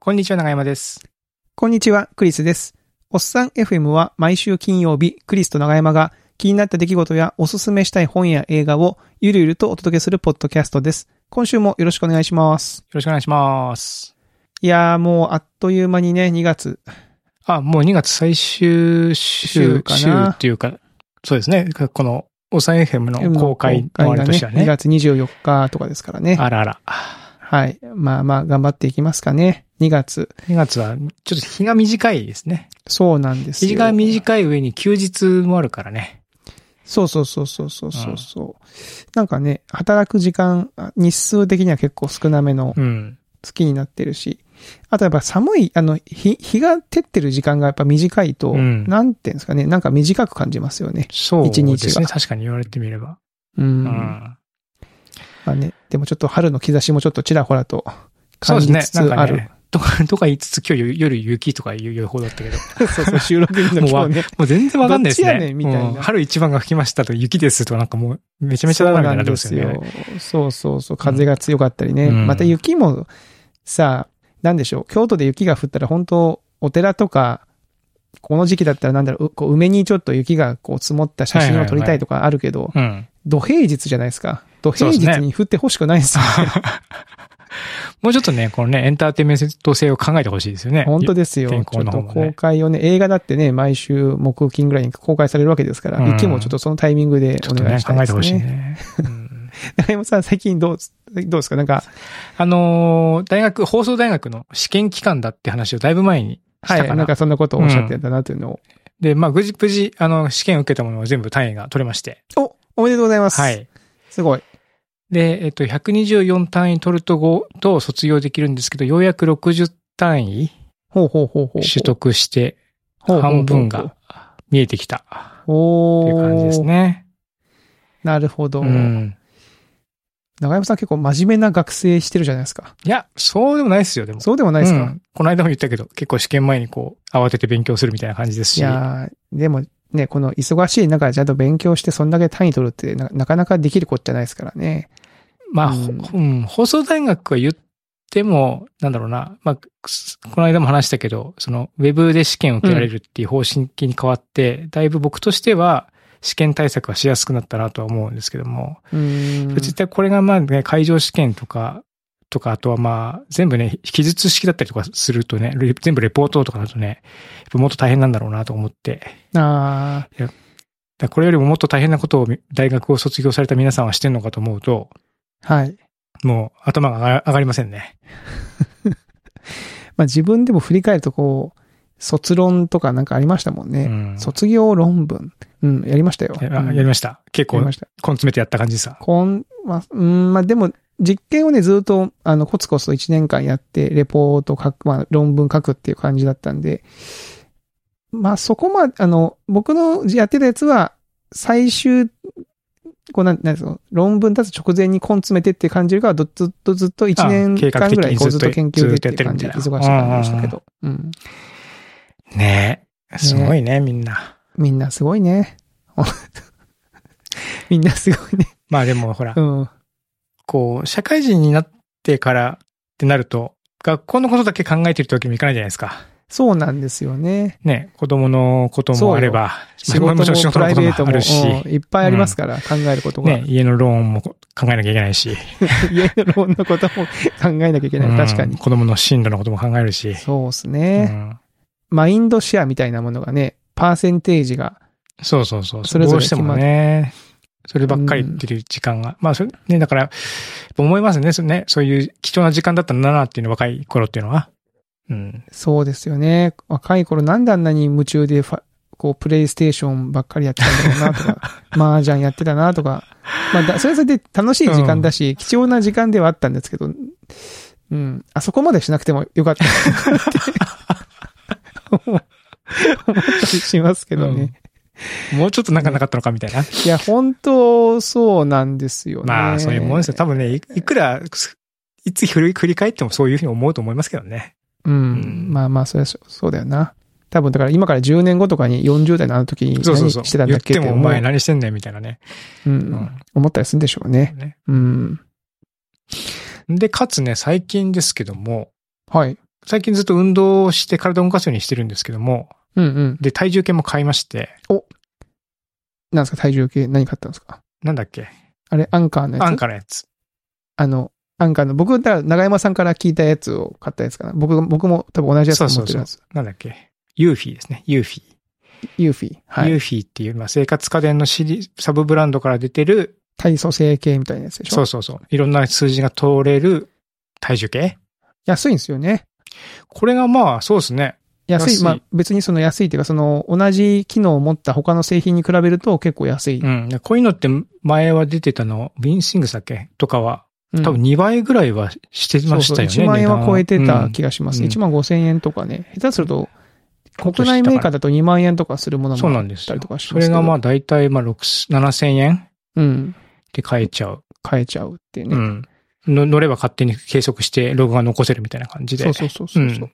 こんにちは、長山です。こんにちは、クリスです。おっさん FM は毎週金曜日、クリスと長山が気になった出来事やおすすめしたい本や映画をゆるゆるとお届けするポッドキャストです。今週もよろしくお願いします。よろしくお願いします。いやーもうあっという間にね、2月。あ、もう2月最終週、週かな週っていうか、そうですね。この、おさん FM の公開のあれとしては2ね。月24日とかですからね。あらあら。はい。まあまあ頑張っていきますかね。2月。2月は、ちょっと日が短いですね。そうなんですよ。日が短い上に休日もあるからね。そうそうそうそうそうそうそう、なんかね、働く時間、あ日数的には結構少なめのうん。月になってるし、あとやっぱ寒い、あの、日、日が照ってる時間がやっぱ短いと、うんなんていうんですかね、なんか短く感じますよね。そう一日がですね。確かに言われてみれば。うん。うん。まあね、でもちょっと春の兆しもちょっとちらほらとそうですね感じつ。つある。なんかね。とか、とか言いつつ今日夜雪とかいう予報だったけど。そうそう、収録日の今日ね。もう全然わかんないですね。やねんみたいなうん春一番が吹きましたと雪ですとかなんかもうめちゃめちゃだなみたいになってますよね。そうそうそう、風が強かったりね。うんまた雪もさ、なんでしょう、京都で雪が降ったら本当お寺とか、この時期だったらなんだろう、うこう梅にちょっと雪がこう積もった写真を撮りたいとかあるけど、うん。土平日じゃないですか。土平日に降ってほしくないですよね。もうちょっとね、このね、エンターテインメント性を考えてほしいですよね。本当ですよ。天ちょっと候の方もね公開をね、映画だってね、毎週木金ぐらいに公開されるわけですから、うん雪もちょっとそのタイミングでちょっとね、お願いしたい考えてほしいですね。ね。うん中山さん、最近どう、どうですか？なんか、あのー大学、放送大学の試験期間だって話をだいぶ前にしたはい、かな。なんかそんなことをおっしゃってたなというのを。で、まあ、無事、無事、あの、試験を受けたものを全部単位が取れまして。お、おめでとうございます。は。い。すごい。で、えっと、124単位取ると5と卒業できるんですけど、ようやく60単位ほうほうほうほう。取得して、半分が見えてきたおーっていう感じです。ね。なるほど。うん。長山さん結構真面目な学生してるじゃないですか。いや、そうでもないですよ、でも。そうでもないですか、うんこの間も言ったけど、結構試験前にこう、慌てて勉強するみたいな感じですし。いやーでもね、この忙しい中ちゃんと勉強してそんだけ単位取るってななかなかできることじゃないですからね。まあ、うん。放送大学は言っても、なんだろうな、まあ、くこの間も話したけど、その、ウェブで試験を受けられるっていう方針に変わって、だいぶ僕としては、試験対策はしやすくなったなとは思うんですけども、うーん。絶対これがまあね、会場試験とか、とか、あとはまあ、全部ね、記述式だったりとかするとね、レ全部レポートとかだとね、やっぱもっと大変なんだろうなと思って、あだからこれよりももっと大変なことを大学を卒業された皆さんはしてんのかと思うと、あ、はい。もう頭が上がりませんね。まあ自分でも振り返るとこう、卒論とかなんかありましたもんね。うん卒業論文。うん、やりましたよ。やうんやりました。結構、根やりました。詰めてやった感じさ。こん、まあ、うん、まあでも、実験をね、ずっと、あの、コツコツと1年間やって、レポート書く、まあ、論文書くっていう感じだったんで、まあそこまで、あの、僕のやってたやつは、最終、こうなん、なんですか、論文出す直前に根詰めてって感じよりかは、ずっとずっと1年間ぐらいこうずずっと研究でっていう感じ忙しいやってるみたいな感じでしたけど。うん。ねえ。すごいね、みんな。みんなすごいね。みんなすごいね。まあでもほらう、ん。こう、社会人になってからってなると、学校のことだけ考えてるってわけにもいかないじゃないですか。そうなんですよね。ね、子供のこともあれば、仕事もプライベートもいっぱいありますから、考えることが。ね、家のローンも考えなきゃいけないし、家のローンのことも考えなきゃいけない。確かに。うん子供の進路のことも考えるし、そうですうね、んマインドシェアみたいなものがね、パーセンテージが、そうそうそう。それぞれどうしてもね、そればっかり言ってる時間が。まあ、それ、ね、だから、思いますね。そね、そういう貴重な時間だったんだなっていうの、若い頃っていうのは。うん。そうですよね。若い頃なんであんなに夢中でファこう、プレイステーションばっかりやってたんだろうなとか、麻雀やってたなとか、まあだ、それはそれで楽しい時間だし、貴重な時間ではあったんですけど、うん、あそこまでしなくてもよかったなって思思ったりしますけどね。もうちょっとなんかなかったのかみたいな。いや、本当そうなんですよね。まあ、そういうもんですよ。多分ね、いいくら、いつ振り返ってもそういうふうに思うと思いますけどね。うん。うんまあまあ、それはそうだよな。多分、だから今から10年後とかに40代のあの時にそうそうそう。何してたんだっけ言ってもお前何してんねんみたいなね。うんうん思ったりするんでしょうね。ねうん。で、かつね、最近ですけども、はい。最近ずっと運動をして体を動かすようにしてるんですけども、うんうん。で、体重計も買いまして、なんですか、体重計何買ったんですか？なんだっけ？あれ、アンカーのやつ？アンカーのやつ。あの、アンカーの、僕、だから長山さんから聞いたやつを買ったやつかな。僕、僕も多分同じやつそうそうそうを持ってるやつ。。なんだっけユーフィーですね。ユーフィー。ユーフィー。はい。ユーフィーっていう、まあ、生活家電のシリサブブランドから出てる、体組成計みたいなやつでしょ？そうそうそう。いろんな数字が通れる体重計？安いんですよね。これがまあ、そうですね。安い。安いまあ、別にその安いっていうか、その、同じ機能を持った他の製品に比べると結構安い。うん。でこういうのって前は出てたの、ウィンシングスだっけ？とかは、うん多分2倍ぐらいはしてましたよね。そうそう1万円は超えてた気が、がします。うん1万5千円とかね。下手すると、うん国内メーカーだと2万円とかするものそうもあっなんですよたりとかします。それがまあ大体まあ6、7千円うん。で買えちゃう。買えちゃうっていうね。うん。の乗れば勝手に計測してログが残せるみたいな感じで。そうそうそうそうそう、うん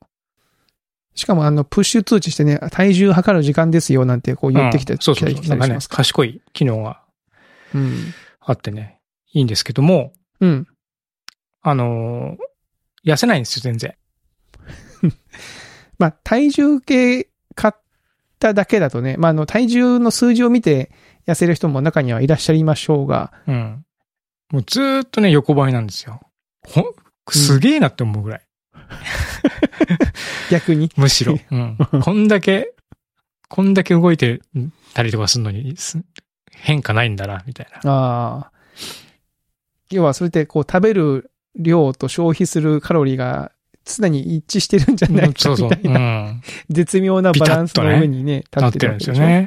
しかもあの、プッシュ通知してね、体重測る時間ですよなんてこう言ってきて、うんそうそうそう。ね賢い機能がうん。あってね、いいんですけども、うん。あのー痩せないんですよ、全然。まあ、体重計買っただけだとね、まあ、あの、体重の数字を見て痩せる人も中にはいらっしゃいましょうが、うん。もうずーっとね、横ばいなんですよ。ほん、すげえなって思うぐらい。逆に。むしろ。うん。こんだけ、こんだけ動いてたりとかするのに、す変化ないんだな、みたいな。ああ。要は、それってこう、食べる量と消費するカロリーが常に一致してるんじゃないかそうそう。みたいうな、ん。絶妙なバランスの上にね、立ってるんですよね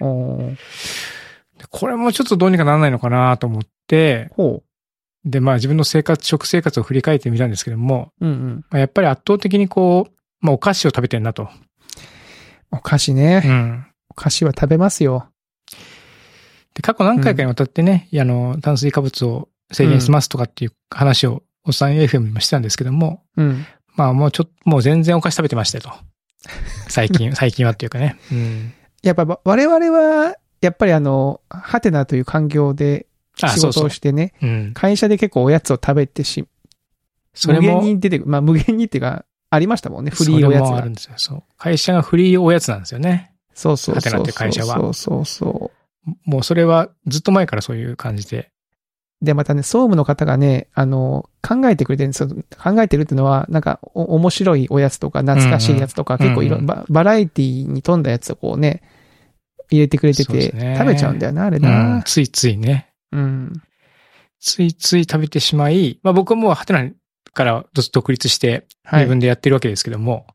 これもちょっとどうにかならないのかなと思って、ほで、まあ自分の生活、食生活を振り返ってみたんですけども、う。うんうん。まあ、やっぱり圧倒的にこう、まあお菓子を食べてんなと。お菓子ね。うん。お菓子は食べますよ。で、過去何回かにわたってね、あの、炭水化物を制限しますとかっていう話を、おっさん FM にもしてたんですけども、うん。まあもうちょっと、もう全然お菓子食べてましたよと。最近、最近はっていうかね。うん。やっぱば我々は、やっぱりあの、ハテナという環境であ、仕事そうそうをしてね、うん。会社で結構おやつを食べてし、無限それも、に出てくる。まあ無限にっていうか、ありましたもんね、フフリーおやつがもあるん。ですよ。そう。会社がフリーおやつなんですよね。そうそうハテナってそうそう。会社はそうそうそう。もうそれはずっと前からそういう感じで。で、またね、総務の方がね、あの、考えてくれてるんですよ。考えてるっていうのは、なんか、お面白いおやつとか、懐かしいやつとか、うんうん結構いろ、うんババラエティに富んだやつをこうね、入れてくれてて、ね食べちゃうんだよな、あれうな。ん。ついついね。うん。ついつい食べてしまい、まあ僕はもうハテナからずっと独立してはい。自分でやってるわけですけども、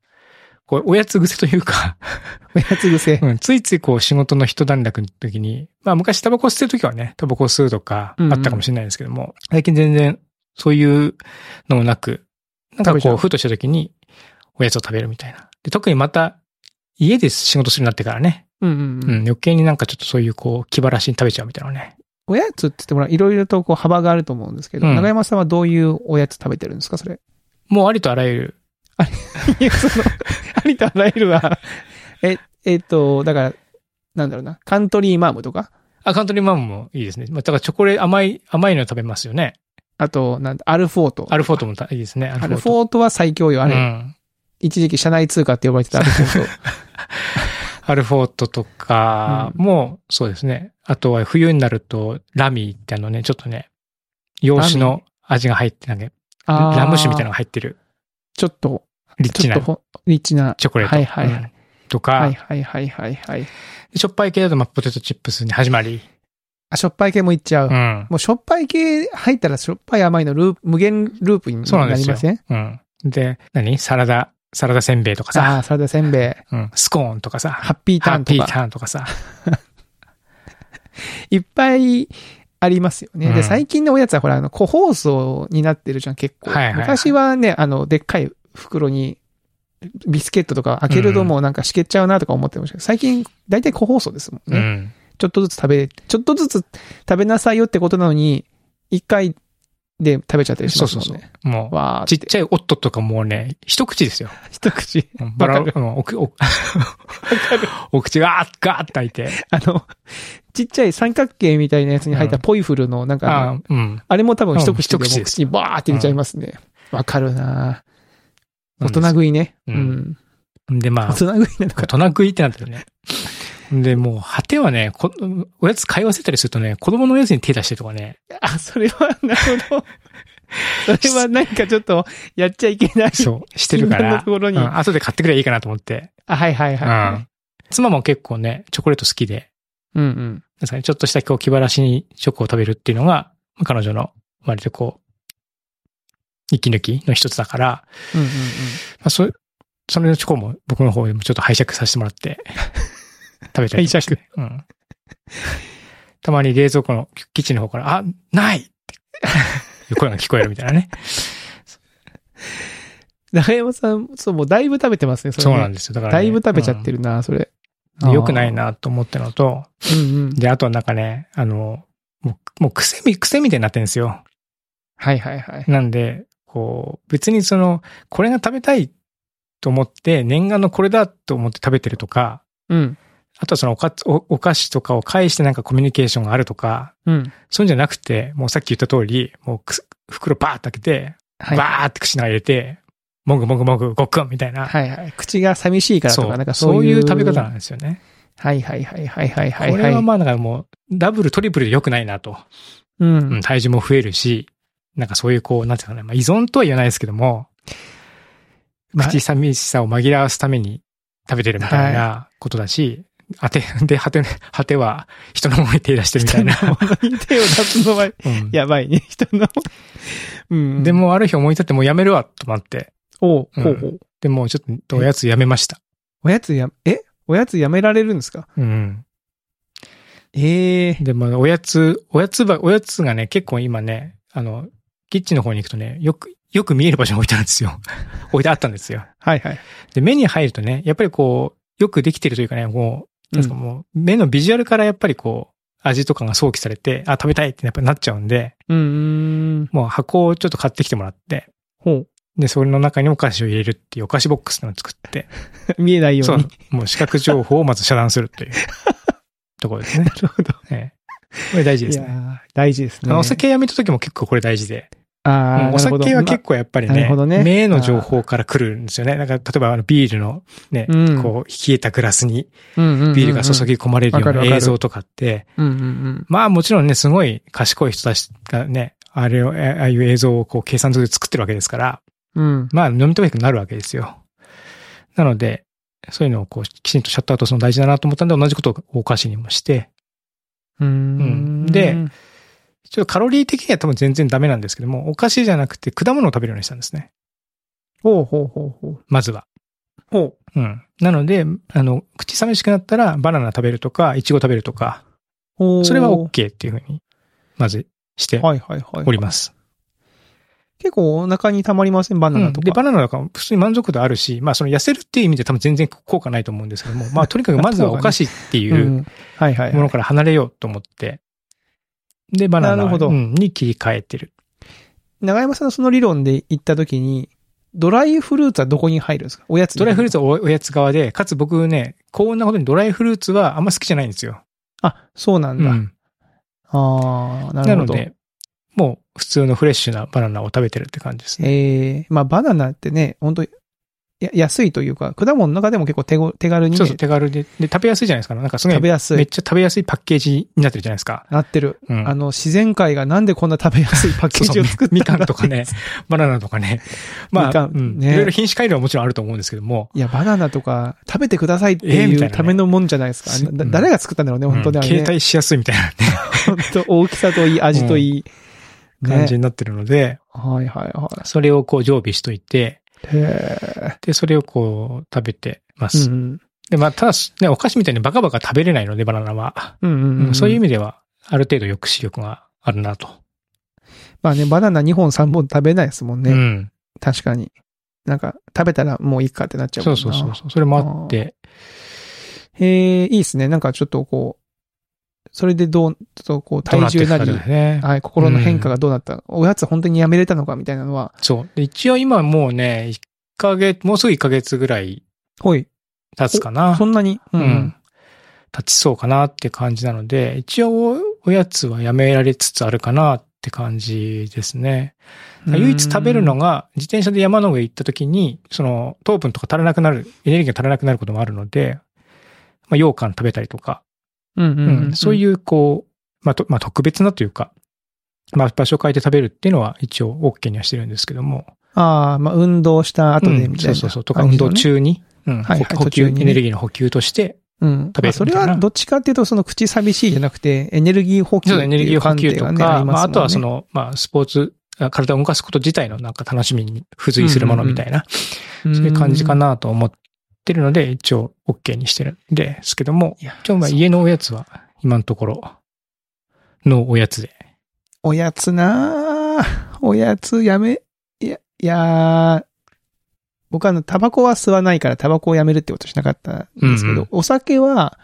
こう、おやつ癖というか、おやつ癖。うん、ついついこう仕事の一段落の時に、まあ昔タバコ吸ってる時はね、タバコ吸うとかうんうんあったかもしれないですけども、最近全然そういうのもなく、なんかこう、ふとした時におやつを食べるみたいな。で、特にまた家で仕事するようになってからね、うんうんう、うんん。余計になんかちょっとそういうこう、気晴らしに食べちゃうみたいなね。おやつって言ってもらう、いろいろとこう幅があると思うんですけど、うん長山さんはどういうおやつ食べてるんですか、それ？もうありとあらゆる、いや、その、ありとあらゆるは、え、えっと、だから、なんだろうな、カントリーマームとか、あ、カントリーマンもいいですね。まあ、だからチョコレート、甘い、甘いの食べますよね。あと、なんだ、アルフォート。アルフォートもいいですね。アアルフォートは最強よ、あれ。うん。一時期社内通貨って呼ばれてたアルフォート。アルフォートとかも、そうですね。あとは冬になると、ラミーってあのね、ちょっとね、洋酒の味が入って、なんか、ラム酒みたいなのが入ってる、ちょっと、リッチなちょっとほ、リッチな。チョコレート。はいはいはいうんとか、はいはいはいはいはい。でしょっぱい系だと、まあ、ポテトチップスに始まり、あ、しょっぱい系もいっちゃう。うん。もうしょっぱい系入ったらしょっぱい甘いのループ、無限ループにそうなんですよなりません？うん。で、何？サラダ、サラダせんべいとかさ、ああ、サラダせんべい。うん、スコーンとかさ、ハッピータハッピーーンとか。ターンとかさ、いっぱいありますよね。で、うん最近のおやつはほら、あの、個包装になってるじゃん、結構。はいはいはい昔はね、あの、でっかい袋に、ビスケットとか開けるともうなんかしけっちゃうなとか思ってましたけど、最近、だいたい個包装ですもんね。うん。ちょっとずつ食べ、ちょっとずつ食べなさいよってことなのに、一回で食べちゃったりしそうそうますもんね。そう。もう、わーちっちゃいオットとかもうね、一口ですよ。一口。うんバラ、わかうんおくお お口がガーッ、ガーッと開いて。あの、ちっちゃい三角形みたいなやつに入ったポイフルの、なんかうん。あれも多分一口一口にバーって入れちゃいますね。わかるな大人食いね。ううんん。で、まあ大、人食いなのか大。人食いってなってるね。で、もう、果てはね、こおやつ買い忘れたりするとね、子供のおやつに手出してとかね、あ、それは、なるほど。それはなんかちょっと、やっちゃいけない。そう、してるから、のところにうん後で買ってくればいいかなと思って。あ、はいはいはうん妻も結構ね、チョコレート好きで、い。うんうん。ですかね、ちょっとしたこう気晴らしにチョコを食べるっていうのが、まあ彼女の割とこう、息抜きの一つだから、うんうんうん。まあ、そそれのチョコも僕の方でもちょっと拝借させてもらって、食べたりとかして。うん。たまに冷蔵庫のキッチンの方から、あ、ないって声が聞こえるみたいなね。中山さん、そう、もうだいぶ食べてますね、それ、ね。そうなんですよ。だから、ね。だいぶ食べちゃってるな、それ。うん。で良くないなと思ったのと、うんうん。で、あとはなんかね、あの、もう、もう癖み、癖みたいになってるんですよ。はいはいはい。なんで、こう、別にその、これが食べたいと思って、念願のこれだと思って食べてるとか、うん。あとはそのおかおお菓子とかを介してなんかコミュニケーションがあるとか、うん。そういうんじゃなくて、もうさっき言った通り、もうく袋バーって開けて、はい。バーって口の中に入れて、もぐもぐもぐごっくんみたいな。はいはい。口が寂しいからとか、そうなんかそうういうう。食べ方なんですよね。はいはいはいはいはいはい。これはまあなんかもう、ダブル、トリプルで良くないなと。ううんん。体重も増えるし、なんかそういうこう、なんていうかね、まあ依存とは言わないですけども、まあ口寂しさを紛らわすために食べてるみたいなことだし、あて、で、果て、果ては人のものに手出してるみたいな。人のものに手を出すのは うんやばいね、人の。うん。で、もある日思い立ってもうやめるわと思って、おう、うんほうほう。でもうちょっとおやつやめました。おやつや、え？おやつやめられるんですか？うん。ええでもおやつ、おやつば、おやつがね、結構今ね、あの、キッチンの方に行くとね、よく、よく見える場所に置いてあるんですよ。置いてあったんですよ。はいはい。で、目に入るとね、やっぱりこう、よくできてるというかね、もう、なんかもう、目のビジュアルからやっぱりこう、味とかが想起されて、あ、食べたいってやっぱなっちゃうんで、うん。うん。もう箱をちょっと買ってきてもらって、ほう。で、それの中にお菓子を入れるっていうお菓子ボックスのを作って、見えないよそううに。、もう視覚情報をまず遮断するという ところですね。なるほど。ええこれ大事ですね。いやー大事ですね。あのお酒やめた時も結構これ大事で、あうあ、んお酒は結構やっぱりねね。目の情報から来るんですよね。なんか例えばあのビールのね、うん。こう冷えたグラスに構、ビールが注ぎ込まれるような映像とかって。まあもちろんね、すごい賢い人たちがね、あれを、ああいう映像をこう計算上で作ってるわけですから、うん。まあ飲み止めなくなるわけですよ。なので、そういうのをこうきちんとシャットアウトするの大事だなと思ったんで、同じことをお菓子にもして、ううん。で、ちょっとカロリー的には多分全然ダメなんですけども、お菓子じゃなくて果物を食べるようにしたんですね。ほうほうほうほう。まずは。ほう。うん。なので、あの、口寂しくなったらバナナ食べるとか、イチゴ食べるとか、ほうそれは OK っていうふうに、まずして。おります。結構お腹に溜まりません？バナナとか。うんで、バナナとか普通に満足度あるし、まあその痩せるっていう意味で多分全然効果ないと思うんですけども、まあとにかくまずはお菓子っていう。ものから離れようと思って、で、バナナに切り替えてる。長山さんのその理論で言ったときに、ドライフルーツはどこに入るんですか？おやつツドライフルーツはおおやつ側で、かつ僕ね、幸運なことにドライフルーツはあんま好きじゃないんですよ。あ、そうなんだ。うん。ああ、なるほど。なので、もう普通のフレッシュなバナナを食べてるって感じですね。ええまあバナナってね、本当や安いというか、果物の中でも結構手ご手軽にね、そうそう、手軽で。で、食べやすいじゃないですか。なんかすごい、食べやすい。めっちゃ食べやすいパッケージになってるじゃないですか。なってる。うん。あの、自然界がなんでこんな食べやすいパッケージを作ったんだみかんとかね、バナナとかね。まあ、みかんうんねいろいろ品種改良はもちろんあると思うんですけども、いや、バナナとか食べてくださいっていうためのもんじゃないですか。すうんだ誰が作ったんだろうね、本当にあうん。携帯しやすいみたいなね 本当大きさといい、味といい。感じになってるので、はいはいはそれをこう常備しといて、で、それをこう食べてまえ。す。うんで、まあ、ただ、ね、お菓子みたいにバカバカ食べれないので、バナナは。うん。うんうんううんん。そういう意味では、ある程度抑止力があるなと。まあね、バナナ2本3本食べないですもんね。うん。確かに。なんか、食べたらもういいかってなっちゃうそうそうそう。それもあって、へえ、いいですね。なんかちょっとこう、それでどう、ちょっとこう、体重なり、だよね。はい、心の変化がどうなった、おやつ本当にやめれたのかみたいなのは、そう。で一応今もうね、1ヶ月、もうすぐ1ヶ月ぐらいほい、経つかな。そんなに、ううんん。経ちそうかなって感じなので、一応おやつはやめられつつあるかなっって感じですね。唯一食べるのが、自転車で山の上行った時に、その糖分とか足らなくなる、エネルギーが足らなくなることもあるので、まあ、羊羹食べたりとか、うんうんうんうんそういう、こう、まあ、とまあ、特別なというか、まあ、場所を変えて食べるっていうのは一応 OK にはしてるんですけども。ああ、まあ、運動した後でみたいな、うんそうそうそう。とか、運動。中に、うん、はいはい補補給、ねエネルギーの補給として、うん。食べるまあそれはどっちかっていうと、その口寂しいじゃなくて、エネルギー補給そうエネルギー補給とか、まあ、あとはそ、りの、まあ、スポーツ、あ体を動かすこと自体のなんか楽しみに付随するものみたいな、そういう感じか。なと思ってるので、一応 OK にしてるんですけども、家のおやつは今のところのおやつで。おやつなあおやつやめ、いや、いやー僕はあの、タバコは吸わないからタバコをやめるってことしなかったんですけど、うんうんお酒は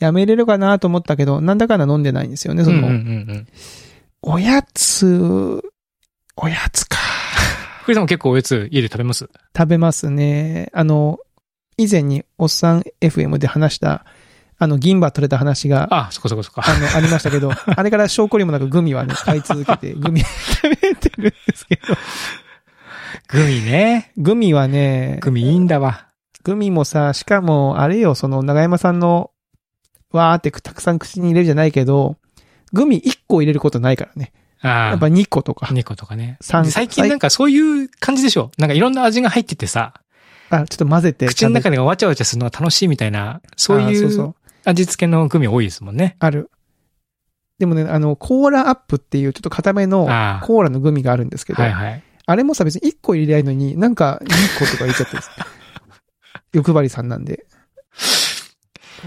やめれるかなと思ったけど、なんだかんだ飲んでないんですよね、その、うんうんうんうん。おやつ、おやつか。クリさんも結構おやつ家で食べます？食べますね。あの、以前におっさん FM で話した、あの、銀歯取れた話が、あ、そこそこそこ。あの、ありましたけど、あれから証拠りもなくグミはね、買い続けて、グミ食べてるんですけど、グミね。グミはね、グミいいんだわ。グミもさ、しかも、あれよ、その、長山さんの、わーってたくさん口に入れるじゃないけど、グミ1個入れることないからね。ああやっぱ。2個とか。2個とかね。三最近なんかそういう感じでしょなんかいろんな味が入っててさ、あ、ちょっと混ぜて。口の中ででわちゃわちゃするのが楽しいみたいな、そういそう味付けのグミ多いですもんね。ある。でもね、あの、コーラアップっていうちょっと固めのああコーラのグミがあるんですけど、はいはい。あれもさ別に1個入れりゃいいのに、なんか2個とか入れちゃってる。欲張りさんなんで。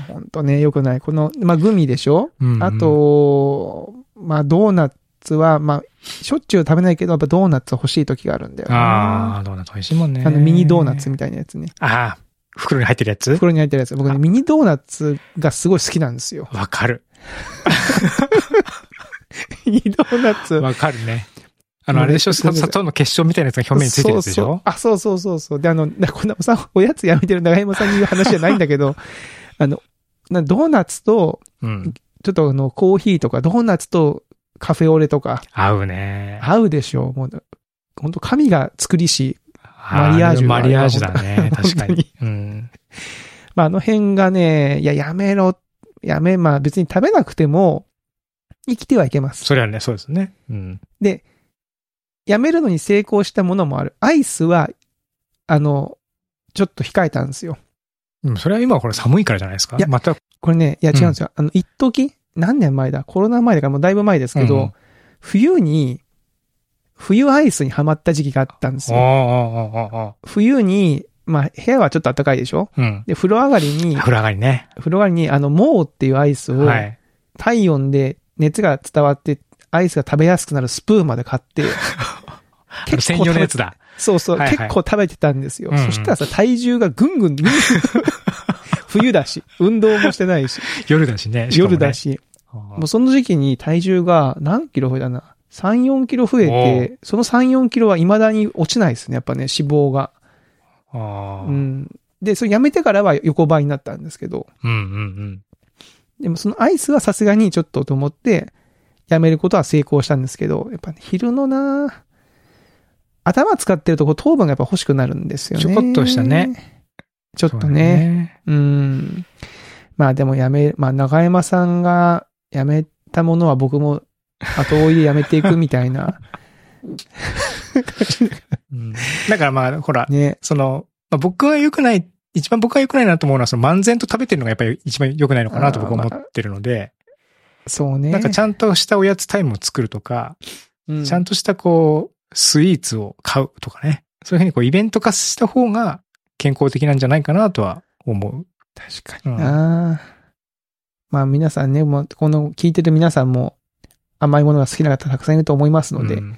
ほんとね、よくない。この、まあ、グミでしょ？うんうんあ、と、まあ、ドーナツは、まあ、しょっちゅう食べないけど、やっぱドーナツ欲しい時があるんだよな。ああ、ドーナツ美味しいもんね。あの、ミニドーナツみたいなやつね。ああ、袋に入ってるやつ？袋に入ってるやつ。僕ね、ミニドーナツがすごい好きなんですよ。わかる。ミニドーナツ。わかるね。あの、あれでしょ？砂糖の結晶みたいなやつが表面についてるやつでしょ？そうそうあ、そうそうそうそう。で、あの、なこんなさ、おやつやめてる長山さんに言う話じゃないんだけど、あの、なドーナツと、うん。ちょっとあの、コーヒーとか、ドーナツとカフェオレとか、合うね。合うでしょう。もう、本当神が作りし、あマリアージュマリアージュだね。確かに。うん。まあ、あの辺がね、いや、やめろ、やめ、まあ別に食べなくても、生きてはいけます。それはね、そうですね。うん。で、やめるのに成功したものもある。アイスは、あの、ちょっと控えたんですよ。でもそれは今はこれ寒いからじゃないですか？いやまた、これね、いや違うんですよ。あの、一時何年前だ？コロナ前だからもうだいぶ前ですけど、うん冬に、冬アイスにハマった時期があったんですよ。冬に、まあ、部屋はちょっと暖かいでしょ？うん。で、風呂上がりに、風呂上がりね。風呂上がりに、あの、モーっていうアイスを、はい。体温で熱が伝わって、アイスが食べやすくなるスプーンまで買って、あの専用のやつだ。そうそう、はいはい結構食べてたんですよ。うんうんそしたらさ、体重がぐんぐん、ぐんぐん冬だし、運動もしてないし、夜だしね。しね夜だ。し、もうその時期に体重が何キロ増えたな ?3、4キロ増えて、その3、4キロは未だに落ちないですね。やっぱね、脂肪が。う。ん。で、それやめてからは横ばいになったんですけど、うんうんでもそのアイスはさすがにちょっとと思って、やめることは成功したんですけど、やっぱね、昼のな頭使ってるとこう糖分がやっぱ欲しくなるんですよね。ちょこっとしたね。うん。ちょっとね。うん。まあでもやめ、まあ長山さんがやめたものは僕も 後追いでやめていくみたいな。うんだからまあ、ほら、ね。その、まあ、僕が良くない、一番僕が良くないなと思うのは、その漫然と食べてるのがやっぱり一番良くないのかなと僕は思ってるので、そうね。なんかちゃんとしたおやつタイムを作るとか、うんちゃんとしたこう、スイーツを買うとかね。そういうふうにこうイベント化した方が健康的なんじゃないかなとは思う。確かにな、まあ皆さんね、もうこの聞いてる皆さんも甘いものが好きな方たくさんいると思いますので、うん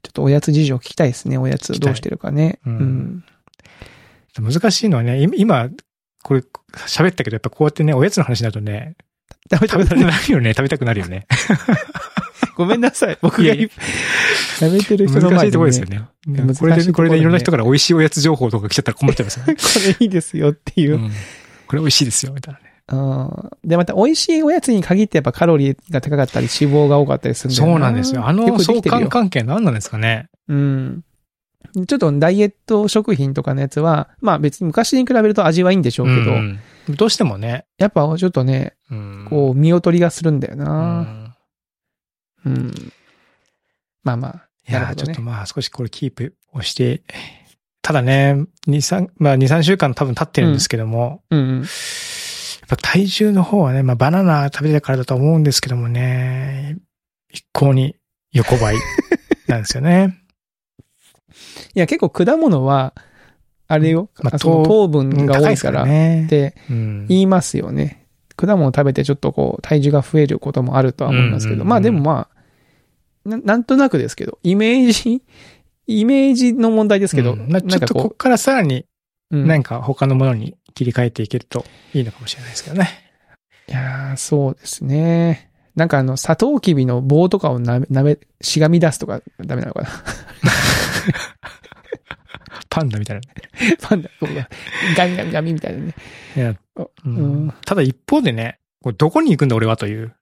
ちょっとおやつ事情聞きたいですね。おやつどうしてるかね。ううんん。難しいのはね、い今、これ喋ったけど、やっぱこうやってね、おやつの話になるとね、食べ食べたくなるよね、食べたくなるよね。ごめんなさい。僕がいやいややめてる人の前で、ね。難しいところですよね。これで、これでいろんな人から美味しいおやつ情報とか来ちゃったら困っちゃいますよね。これいいですよっていう。うんこれ美味しいですよ、みたいなね。うん。で、また美味しいおやつに限ってやっぱカロリーが高かったり脂肪が多かったりするんだよそうなんですよ。あの相関関係何なんですかね。うん。ちょっとダイエット食品とかのやつは、まあ別に昔に比べると味はいいんでしょうけど、んどうしてもね。やっぱちょっとね、うんこう見劣りがするんだような。んうん。まあまあ。いや、ねちょっとまあ少しこれキープをして、ただね、2、3、まあ2、3週間多分経ってるんですけども、うんうん。やっぱ体重の方はね、まあバナナ食べてたからだと思うんですけどもね、一向に横ばいなんですよね。いや、結構果物は、あれよ、まあ糖分が多いから、ねっ。てうん言いますよね。果物を食べてちょっとこう、体重が増えることもあるとは思いますけど、うんうんうんまあでもまあ、ななんとなくですけど、イメージ、イメージの問題ですけど、うんまあちょっとこここからさらにう、うん何か他のものに切り替えていけるといいのかもしれないですけどね。いやー、そうですね。なんかあの、サトウキビの棒とかをなめ、なめ、しがみ出すとかダメなのかな？パンダみたいな。パンダ、こうガミガミガミみたいなね。いやううんんただ一方でね、これどこに行くんだ俺はという。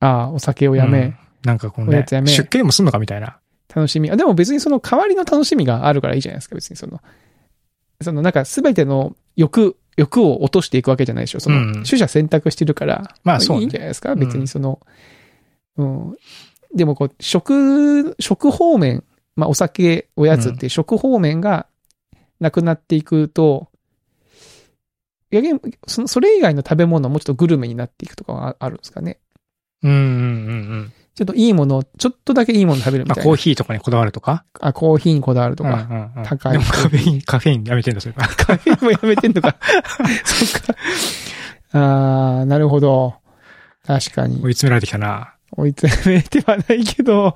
ああ、お酒をやめ、うんなんかこうねおやつや、め出家でもすんのかみたいな。楽しみ。あ、でも別にその代わりの楽しみがあるからいいじゃないですか、別にその。そのなんか全ての欲、欲を落としていくわけじゃないでしょ。その、うん取捨選択してるから。まあそうねいいんじゃないですか、うん別にその、うん。でもこう、食、食方面、まあお酒、おやつっていう食方面がなくなっていくと、逆にその、それ以外の食べ物もちょっとグルメになっていくとかはあるんですかね？うんうんうんうん。ちょっといいものを、ちょっとだけいいもの食べるみまあたいな。コーヒーとかにこだわるとか？あ、コーヒーにこだわるとか。うんうんうん高いでもカフェイン、カフェインやめてんだ、それ。カフェインもやめてんのか。そっか。あー、なるほど。確かに追。い詰められてきたな。追い詰めてはないけど、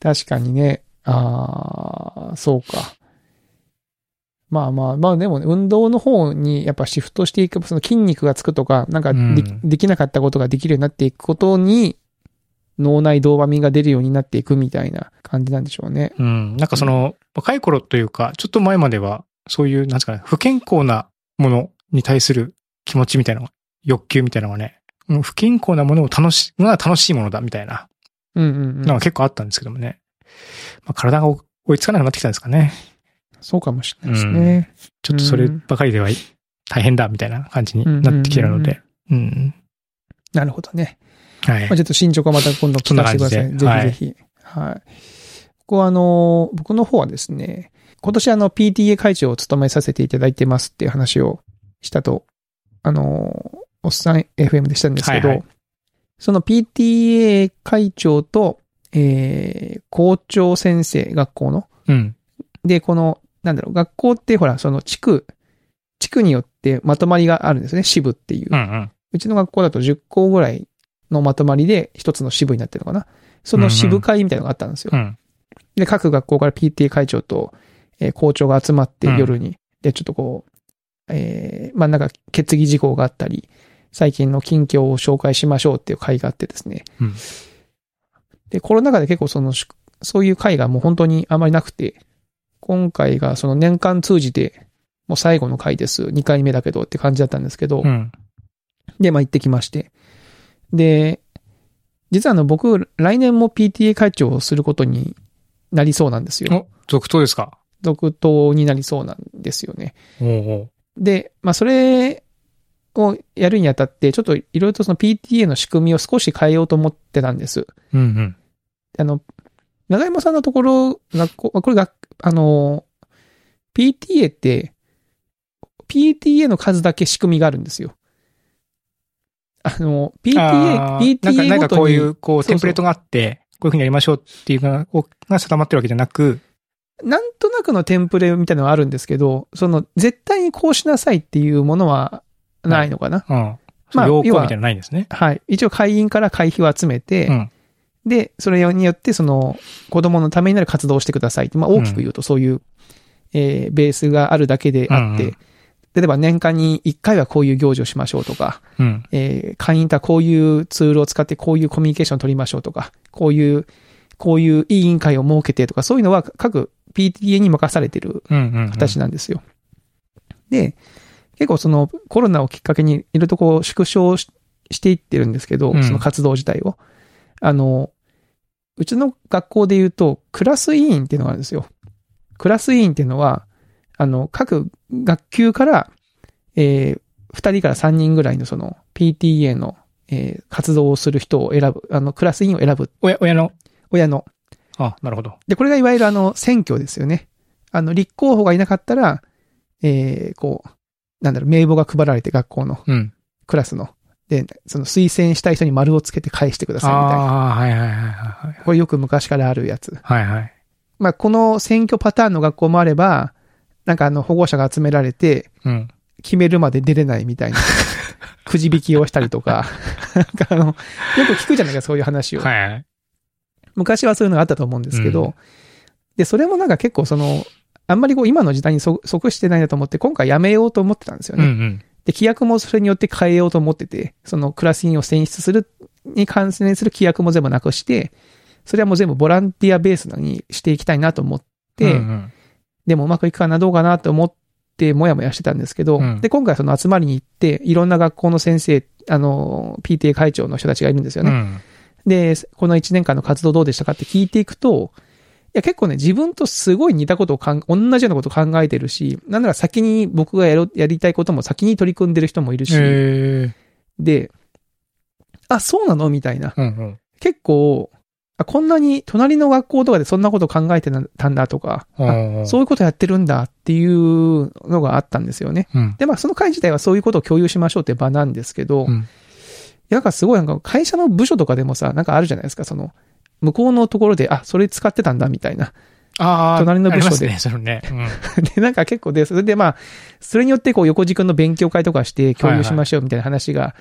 確かにね。あー、そうか。まあまあ、まあでもね、運動の方にやっぱシフトしていく、その筋肉がつくとか、なんかで,、うんできなかったことができるようになっていくことに、脳内ドーパミンが出るようになっていくみたいな感じなんでしょうね。うん。なんかその、若い頃というか、ちょっと前までは、そういう、なんですかね、不健康なものに対する気持ちみたいなのが、欲求みたいなのがね、不健康なものを楽し、が楽しいものだみたいなうんうんうん。のが結構あったんですけどもね。まあ、体が追追いつかなくなってきたんですかね。そうかもしれないですね。ちょっとそればかりでは大変だみたいな感じになってきてるので。うん。なるほどね。はいまあ、。ちょっと進捗をまた今度聞かせてください。ぜひぜひ。はい。ここはあの、僕の方はですね、今年あの PTA 会長を務めさせていただいてますっていう話をしたと、あの、おっさん FM でしたんですけど、はいはいその PTA 会長と、えー、校長先生、学校の。うん。で、この、なんだろう、学校ってほら、その地区、地区によってまとまりがあるんですね、支部っていう。うんうん。うちの学校だと10校ぐらいのまとまりで一つの支部になってるのかな。その支部会みたいなのがあったんですよ。うん。で、各学校から PTA 会長と、えー校長が集まってうん夜に、で、ちょっとこう、えーまあなんか決議事項があったり、最近の近況を紹介しましょうっていう会があってですね。うんで、コロナ禍で結構その、しそういう会がもう本当にあまりなくて、今回がその年間通じて、もう最後の会です。2回目だけどって感じだったんですけど、うん。で、まあ行ってきまして。で、実はあの僕、来年も PTA 会長をすることになりそうなんですよ。お、続投ですか？続投になりそうなんですよね。おうおうで、まあそれをやるにあたって、ちょっといろいろとその PTA の仕組みを少し変えようと思ってたんです。うんうん。あの、長山さんのところ、学校、これが、あの、PTA って、PTA の数だけ仕組みがあるんですよ。あの、PTA、あーなんか、PTA なんごとにかこういう、こう、テンプレートがあって、こういうふうにやりましょうっていうのがが定まってるわけじゃなく、なんとなくのテンプレみたいなのはあるんですけど、その、絶対にこうしなさいっていうものはないのかな。うん。まあ要項みたいなのないんですね。はい。一応会員から会費を集めて、うん。で、それによって、その、子供のためになる活動をしてくださいって、まあ大きく言うとそういう、えーベースがあるだけであって、うんうん例えば年間に1回はこういう行事をしましょうとか、うん。えー会員とはこういうツールを使ってこういうコミュニケーションを取りましょうとか、こういう、こういう委員会を設けてとか、そういうのは各 PTA に任されてるうんうんうん。形なんですよ。で、結構そのコロナをきっかけにいろいろとこう縮小ししていってるんですけど、うんその活動自体を。あの、うちの学校で言うと、クラス委員っていうのがあるんですよ。クラス委員っていうのは、あの、各学級から、えー、2人から3人ぐらいのその PTA の、えー活動をする人を選ぶ、あの、クラス委員を選ぶ、親、親の、親の。あ、なるほど。で、これがいわゆるあの、選挙ですよね。あの、立候補がいなかったら、えー、こう、なんだろう、名簿が配られて学校の、うん。クラスの。で、その推薦したい人に丸をつけて返してくださいみたいな。ああー、はいはいはいはい。これよく昔からあるやつ。はいはい。まあ、この選挙パターンの学校もあれば、なんかあの、保護者が集められて、うん。決めるまで出れないみたいな。くじ引きをしたりとか。なんかあの、よく聞くじゃないですか、そういう話を。はいはい。昔はそういうのがあったと思うんですけど、うんで、それもなんか結構その、あんまりこう今の時代にそ即してないなと思って、今回やめようと思ってたんですよね。うんうん。で、規約もそれによって変えようと思ってて、そのクラス委員を選出するに関連する規約も全部なくして、それはもう全部ボランティアベースにしていきたいなと思って、うんうんでもうまくいくかな、どうかなと思って、もやもやしてたんですけど、うんで、今回その集まりに行って、いろんな学校の先生、あの、PTA 会長の人たちがいるんですよね。うん。で、この1年間の活動どうでしたかって聞いていくと、いや、結構ね、自分とすごい似たことをかん、同じようなことを考えてるし、なんなら先に僕がやろやりたいことも先に取り組んでる人もいるし。で、あ、そうなの？みたいな。うんうん。結構、あ、こんなに隣の学校とかでそんなこと考えてたんだとか、そういうことやってるんだっていうのがあったんですよね。うん。で、まあその会自体はそういうことを共有しましょうって場なんですけど、うんなんかすごいなんか会社の部署とかでもさ、なんかあるじゃないですか、その、向こうのところで、あ、それ使ってたんだみたいな。ああ、隣の部署でね、それね。うん。で、なんか結構で、それでまあ、それによってこう横軸の勉強会とかして共有しましょうみたいな話が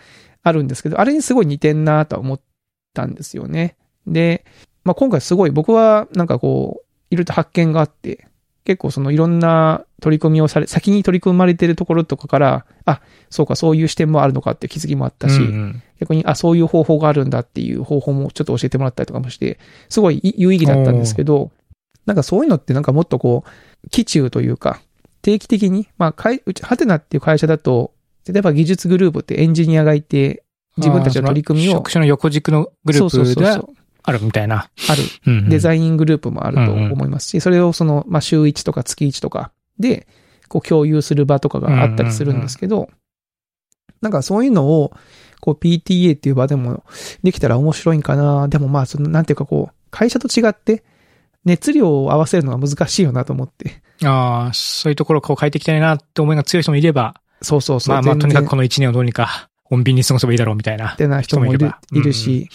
あるんですけど、あれにすごい似てんなとは思ったんですよね。で、まあ今回すごい僕はなんかこう、いろいろと発見があって、結構そのいろんな取り組みをされ、先に取り組まれてるところとかから、あ、そうか、そういう視点もあるのかって気づきもあったし、うんうん。逆に、あ、そういう方法があるんだっていう方法もちょっと教えてもらったりとかもして、すごいい有意義だったんですけど、なんかそういうのってなんかもっとこう、基中というか、定期的に、まあ、かいうち、ハテナっていう会社だと、例えば技術グループってエンジニアがいて、自分たちの取り組みを職種の横軸のグループがそうそうあるみたいな。ある。うんデザイン。グループもあると思いますし、それをその、まあ、週1とか月1とかで、こう共有する場とかがあったりするんですけど、なんかそういうのを、こう PTA っていう場でもできたら面白いんかな。でもまあ、その、なんていうかこう、会社と違って、熱量を合わせるのが難しいよなと思って。ああ、そういうところをこう変えていきたいなって思いが強い人もいれば、そうそうそう。まあまあ、とにかくこの一年をどうにか、穏便に過ごせばいいだろうみたいなっ。てな人もいる人もいればいるし、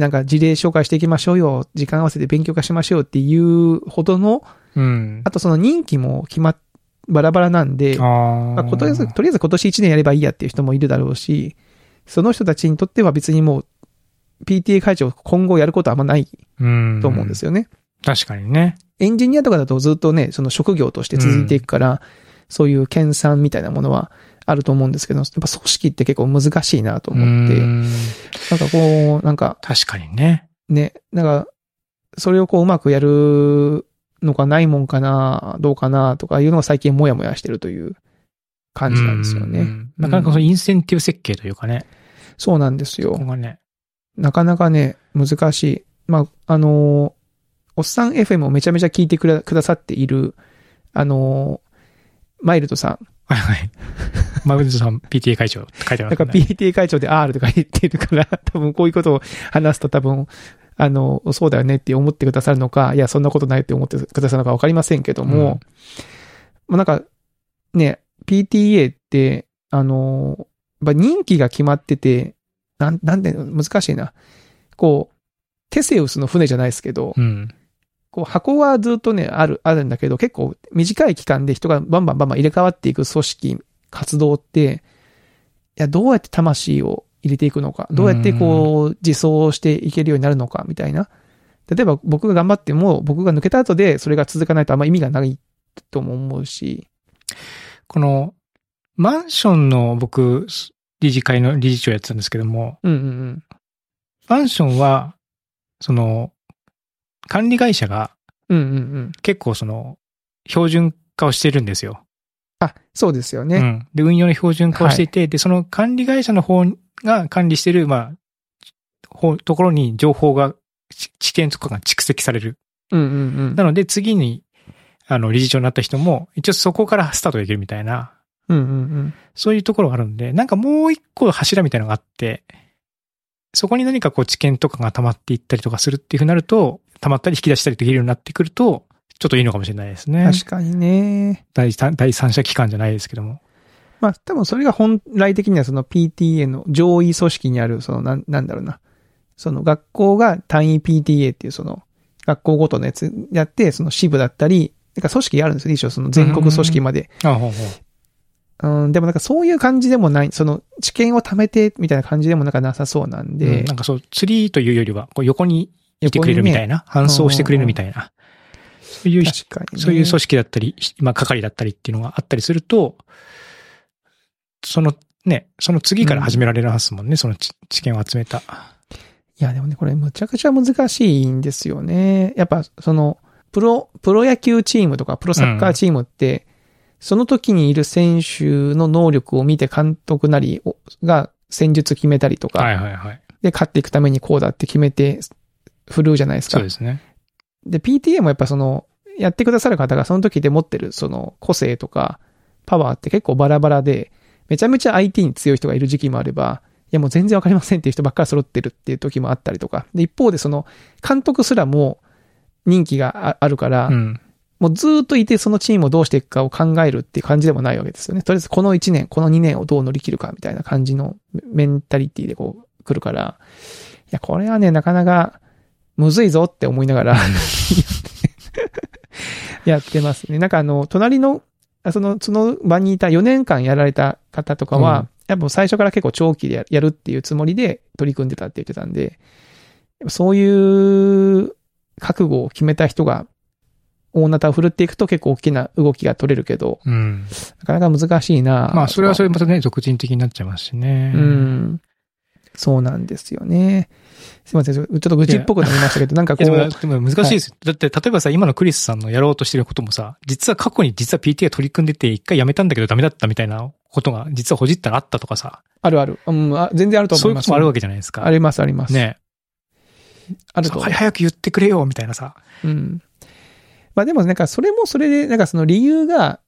なんか事例紹介していきましょうよ。時間合わせて勉強化しましょうっていうほどの、うん。あとその任期も決まっ、バラバラなんで、あまあ、とりあえず、とりあえず今年1年やればいいやっていう人もいるだろうし、その人たちにとっては別にもう、PTA 会長を今後やることはあんまないうん。と思うんですよね。確かにね。エンジニアとかだとずっとね、その職業として続いていくから、そういう研鑽みたいなものはあると思うんですけど、やっぱ組織って結構難しいなと思って、うんなんかこう、なんか確かにね。ね、なんか、それをこううまくやるのがないもんかな、どうかな、とかいうのが最近もやもやしてるという感じなんですよね。うんなかなかそのインセンティブ設計というかね。そうなんですよね。なかなかね、難しい。まあ、あのーおっさん FM をめちゃめちゃ聞いてくだくださっている、あのーマイルドさん。はいはい。マグネさん PTA 会長って書いてあなんかるね。PTA 会長で R とか言ってるから、多分こういうことを話すと多分、あの、そうだよねって思ってくださるのか、いや、そんなことないって思ってくださるのかわかりませんけども、まあなんか、ね、PTA って、あの、や任期が決まってて、なん、なんで、難しいな。こう、テセウスの船じゃないですけど、うん。こう箱はずっとね、ある、あるんだけど、結構短い期間で人がバンバンバンバン入れ替わっていく組織、活動って、いや、どうやって魂を入れていくのか、どうやってこう、自走していけるようになるのか、みたいな。例えば僕が頑張っても、僕が抜けた後でそれが続かないとあんま意味がないとも思うし、この、マンションの僕、理事会の理事長やってたんですけども、うんうんうん。マンションは、その、管理会社がうんうんうん。結構その、標準化をしてるんですよ。あ、そうですよね。うん。で、運用の標準化をしていて、で、その管理会社の方が管理してる、まあ、ところに情報が、ち知見とかが蓄積される。うんうんうん。なので、次に、あの、理事長になった人も、一応そこからスタートできるみたいな、うんうんうん。そういうところがあるんで、なんかもう一個柱みたいなのがあって、そこに何かこう知見とかが溜まっていったりとかするっていうふうになると、溜まったり引き出したりできるようになってくると、ちょっといいのかもしれないですね。確かにね。第三第三者機関じゃないですけども。まあ、多分それが本来的にはその PTA の上位組織にある、そのなん、なんだろうな。その学校が単位 PTA っていうその学校ごとのやつやって、その支部だったり、なんか組織があるんですよ。一応その全国組織まで。あほうほううん、でもなんかそういう感じでもない、その知見を貯めてみたいな感じでもなんかなさそうなんで、うんなんかそう、ツリーというよりは、こう横にいてくれるみたいな、搬送してくれるみたいな、そういう、ね。そういう組織だったり、まあ、係だったりっていうのがあったりすると、その、ね、その次から始められるはずもんね、その知知見を集めた。いや、でもね、これむちゃくちゃ難しいんですよね。やっぱ、その、プロ、プロ野球チームとか、プロサッカーチームって、その時にいる選手の能力を見て監督なりをが戦術決めたりとか、はいはいはい。で、勝っていくためにこうだって決めて、振るうじゃないですか。そうですね。で、PTA もやっぱその、やってくださる方がその時で持ってるその個性とかパワーって結構バラバラで、めちゃめちゃ IT に強い人がいる時期もあれば、いやもう全然わかりませんっていう人ばっかり揃ってるっていう時もあったりとか。で、一方でその監督すらも人気がああるから、うん。もうずーっといてそのチームをどうしていくかを考えるっていう感じでもないわけですよね。とりあえずこの1年、この2年をどう乗り切るかみたいな感じのメンタリティでこう来るから、いや、これはね、なかなかむずいぞって思いながら やってますね。なんかあの、隣の、あその、その場にいた4年間やられた方とかは、うんやっぱ最初から結構長期でややるっていうつもりで取り組んでたって言ってたんで、そういう覚悟を決めた人が大ナタを振るっていくと結構大きな動きが取れるけど、うん。なかなか難しいなまあ、それはそれ。れまたね、俗人的になっちゃいますしね。うん。そうなんですよね。すいません。ちょっと愚痴っぽくなりましたけど、なんかこう、でも難しいですよ。だって、例えばさ、今のクリスさんのやろうとしてることもさ、実は過去に実は PTA 取り組んでて、一回やめたんだけどダメだったみたいなことが、実はほじったらあったとかさ、あるある。うん、あ全然あるとそういう思います。こともあるわけじゃないですか。あります、あります。ね。あると早く言ってくれよ、みたいなさ。うん。まあでもなんかそれもそれで、なんかその理由が、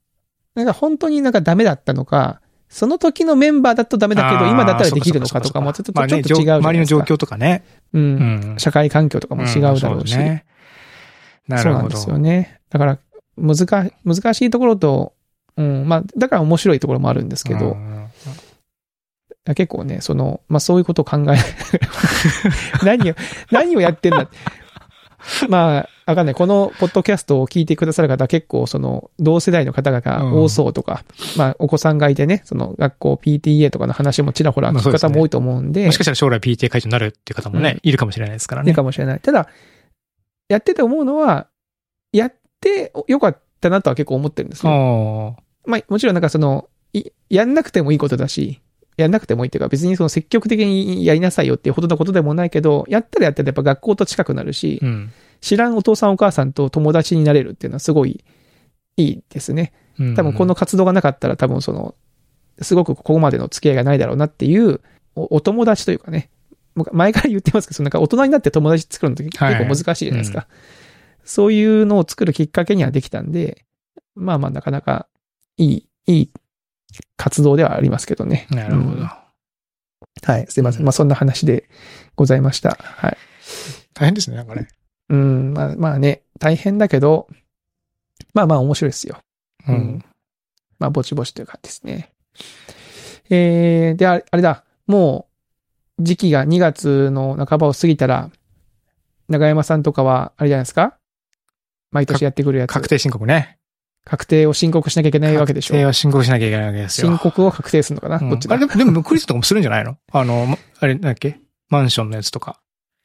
なんか本当になんかダメだったのか、その時のメンバーだとダメだけど、今だったらできるのかとかもちょっと、ちょっと違うじゃ。周りの状況とかね。う。うんん。社会環境とかも違うだろうし。ね。なるほど。そうなんですよね。だから、難し、難しいところと、うん、まあ、だから面白いところもあるんですけど、うん結構ね、その、まあそういうことを考え、何を、何をやってんだ。まあ、わかんない。このポッドキャストを聞いてくださる方は結構その同世代の方が多そうとか、まあお子さんがいてね、その学校 PTA とかの話もちらほら聞く方も多いと思うんで、もしかしたら将来 PTA 会長になるっていう方もね、いるかもしれないですからいいね。かもしれない。ただ、やってて思うのは、やってよかったなとは結構思ってるんですよ。まあもちろんなんかその、いやんなくてもいいことだし、やんなくてもいいっていうか別にその積極的にやりなさいよっていうほどのことでもないけど、やったらやったらやっぱ学校と近くなるし、うん。知らんお父さんお母さんと友達になれるっていうのはすごいいいですね。うん多分この活動がなかったら多分その、すごくここまでの付き合いがないだろうなっていう、おお友達というかね、前から言ってますけど、なんか大人になって友達作るのって結構はい難しいじゃないですか。そういうのを作るきっかけにはできたんで、まあまあなかなかいい、いい活動ではありますけどね。なるほど。うんはい、すいません。まあそんな話でございました。はい。大変ですね、なんかね。うん、まあまあね、大変だけど、まあまあ面白いですよ。ううんん。まあ、ぼちぼちという感じですね。えー、で、あれあれだ、もう、時期が2月の半ばを過ぎたら、長山さんとかは、あれじゃないですか？毎年やってくるやつ。確定申告ね。確定を申告しなきゃいけないわけでしょ確定を申告しなきゃいけないわけですよ。申告を確定するのかな、うんこっちだあれでも、でも、クリスとかもするんじゃないの？あの、まあれ、なんだっけ？マンションのやつとか。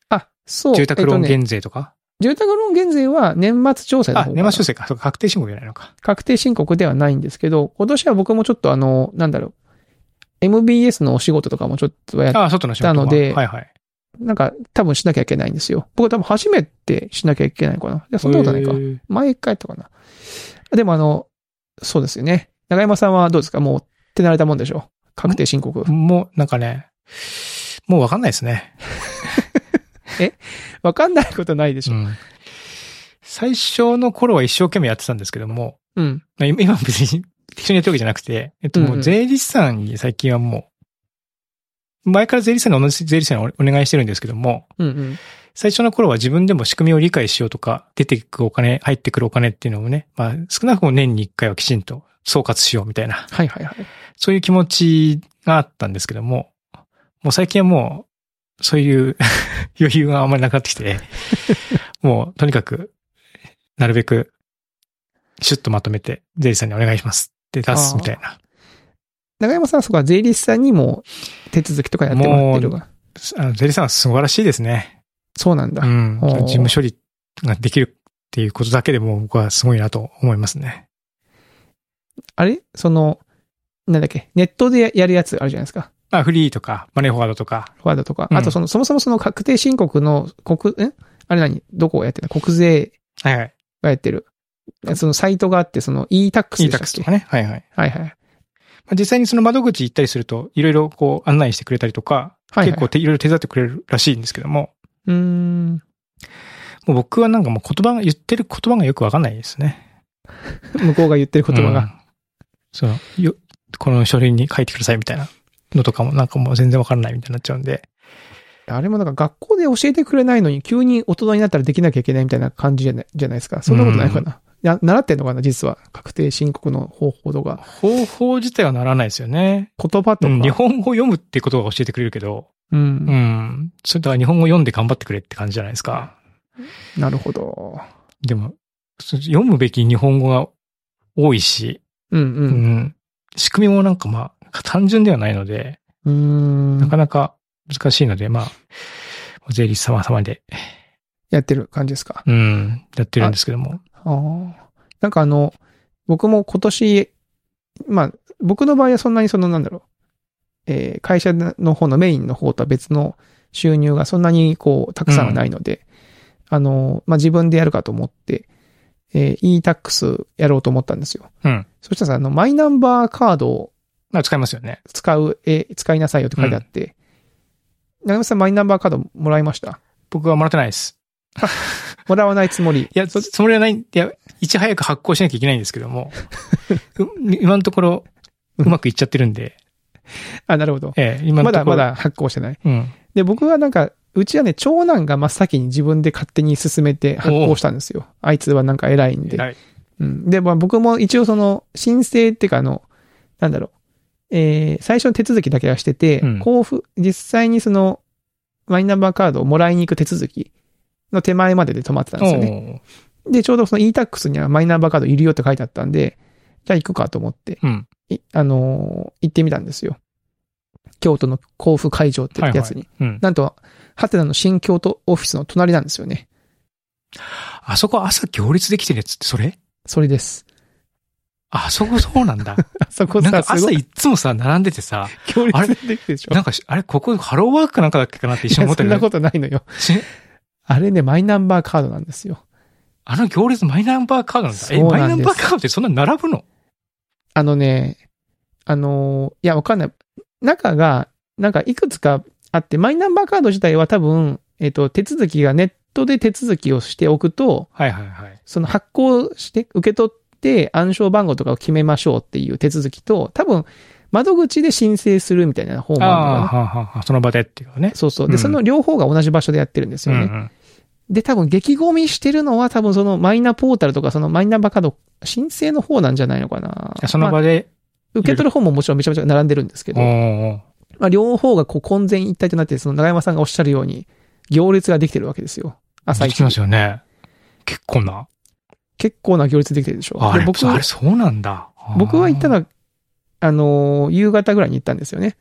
あ、そう。住宅ローンえっとね減税とか？住宅ローン減税は年末調整のあ、年末修正か。確定申告じゃないのか。確定申告ではないんですけど、今年は僕もちょっとあの、なんだろう、MBS のお仕事とかもちょっとやっあ、外のではいはい。なんか多分しなきゃいけないんですよ。僕多分初めてしなきゃいけないのかな。いや、そんなことないかへ。ー前一回やったかな。でもあの、そうですよね。長山さんはどうですか？もう手慣れたもんでしょ確定申告。もう、なんかね、もうわかんないですね。わかんないことないでしょ。うん。最初の頃は一生懸命やってたんですけども、うん。今別に一緒にやってるわけじゃなくて、えっともう税理士さんに最近はもう、前から税理士さんに同じ税理士さんにお願いしてるんですけども、うんうん。最初の頃は自分でも仕組みを理解しようとか、出てくお金、入ってくるお金っていうのをね、まあ少なくとも年に一回はきちんと総括しようみたいな、はいはいはい。そういう気持ちがあったんですけども、もう最近はもう、そういう 余裕があんまりなくなってきて、もうとにかく、なるべく、シュッとまとめて、税理士さんにお願いしますって出すみたいな。長山さんはそこは税理士さんにも手続きとかやってもらってるが？あの税理士さんは素晴らしいですね。そうなんだ。うん。事務処理ができるっていうことだけでも僕はすごいなと思いますね。あれ？その、なんだっけ？ネットでやるやつあるじゃないですか。まあ、フリーとか、マネーフォワードとか。ワードとか。うんあとその、そもそもその確定申告の国、んあれ何？どこをやってるの？国税はいはい。がやってる。そのサイトがあって、その e-tax で e したっけ？タックスとかね。はいはい。はいはい。まあ、実際にその窓口行ったりすると、いろいろこう案内してくれたりとか、はいはい結構ていろいろ手伝ってくれるらしいんですけども、うーん。もう僕はなんかもう言葉が、言ってる言葉がよくわかんないですね。向こうが言ってる言葉が。うんその、よ、この書類に書いてくださいみたいなのとかもなんかもう全然わからないみたいになっちゃうんで。あれもなんか学校で教えてくれないのに急に大人になったらできなきゃいけないみたいな感じじゃないじゃないですか。そんなことないかな。や習ってんのかな実は。確定申告の方法とか。方法自体はならないですよね。言葉とか。うん、日本語を読むってことが教えてくれるけど、う。うんん。それだから日本語読んで頑張ってくれって感じじゃないですか。なるほど。でも、そ読むべき日本語が多いし、うんううん。ん。仕組みもなんかまあ、単純ではないので、うーん。なかなか難しいので、まあ、税理士様様で、やってる感じですか？うん、やってるんですけども。ああ。なんかあの、僕も今年、まあ、僕の場合はそんなにそのなんだろう、えー会社の方のメインの方とは別の収入がそんなにこう、たくさんはないので、あの、まあ、自分でやるかと思って、えー e-tax やろうと思ったんですよ。うん。そしたらさ、あの、マイナンバーカードをまあ、使いますよね。使う、えー使いなさいよって書いてあって、長山さんマイナンバーカードもらいました？僕はもらってないです。もらわないつもり。いや、そつもりはない、いや、いち早く発行しなきゃいけないんですけども、う今のところ、うまくいっちゃってるんで、あ、なるほど。ええ、今のま。だまだ発行してない。うん。で、僕はなんか、うちはね、長男が真っ先に自分で勝手に進めて発行したんですよ。あいつはなんか偉いんで。はい。うん。で、まあ僕も一応その、申請っていうかあの、なんだろう。えー、最初の手続きだけはしてて、うん交付、実際にその、マイナンバーカードをもらいに行く手続きの手前までで止まってたんですよね。で、ちょうどその e-tax にはマイナンバーカードいるよって書いてあったんで、じゃあ行くかと思って、うん。いあのー行ってみたんですよ。京都の交付会場ってやつに。うん。なんと、ハテナの新京都オフィスの隣なんですよね。あそこ朝行列できてるやつってそれ？それです。あそこそうなんだ。あそこなんか朝いっつもさ、並んでてさ、行あれ？列でできてるでしょ。なんかし、あれ、ここハローワークかなんかだっけかなって一瞬思ったけど、そんなことないのよ。し？あれね、マイナンバーカードなんですよ。あの行列マイナンバーカードなんだ。え、マイナンバーカードってそんな並ぶの？あのね、あのーいや、わかんない。中が、なんかいくつかあって、マイナンバーカード自体は多分、えっ、と、手続きがネットで手続きをしておくと、はいはいはい。その発行して、受け取って暗証番号とかを決めましょうっていう手続きと、多分、窓口で申請するみたいな方もああるのかな。あ、はあはあ、その場でっていうかね。そうそう。で、うんその両方が同じ場所でやってるんですよね。うんうんで、多分、激ゴミしてるのは多分そのマイナポータルとかそのマイナンバーカード申請の方なんじゃないのかな。そのまあ場で、受け取る方ももちろんめちゃめちゃ並んでるんですけど、まあ、両方がこう混然一体となって、その長山さんがおっしゃるように、行列ができてるわけですよ。朝一できてますよね。結構な。結構な行列できてるでしょ。あれ、で僕あれそうなんだ。僕は行ったのあは、あのー夕方ぐらいに行ったんですよね。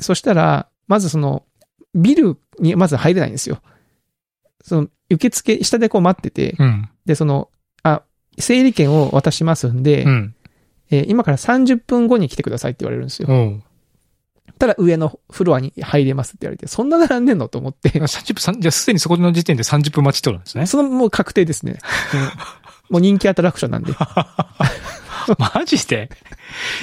そしたら、まずその、ビルにまず入れないんですよ。その、受付、下でこう待ってて、ー。うん。で、その、あ、整理券を渡しますんで、うん。えー今から30分後に来てくださいって言われるんですよ。ただ上のフロアに入れますって言われて、そんな並んでんのと思って、30分、じゃあすでにそこの時点で30分待ちってことなんですね。そのもう確定ですね。うんもう人気アトラクションなんで。マジで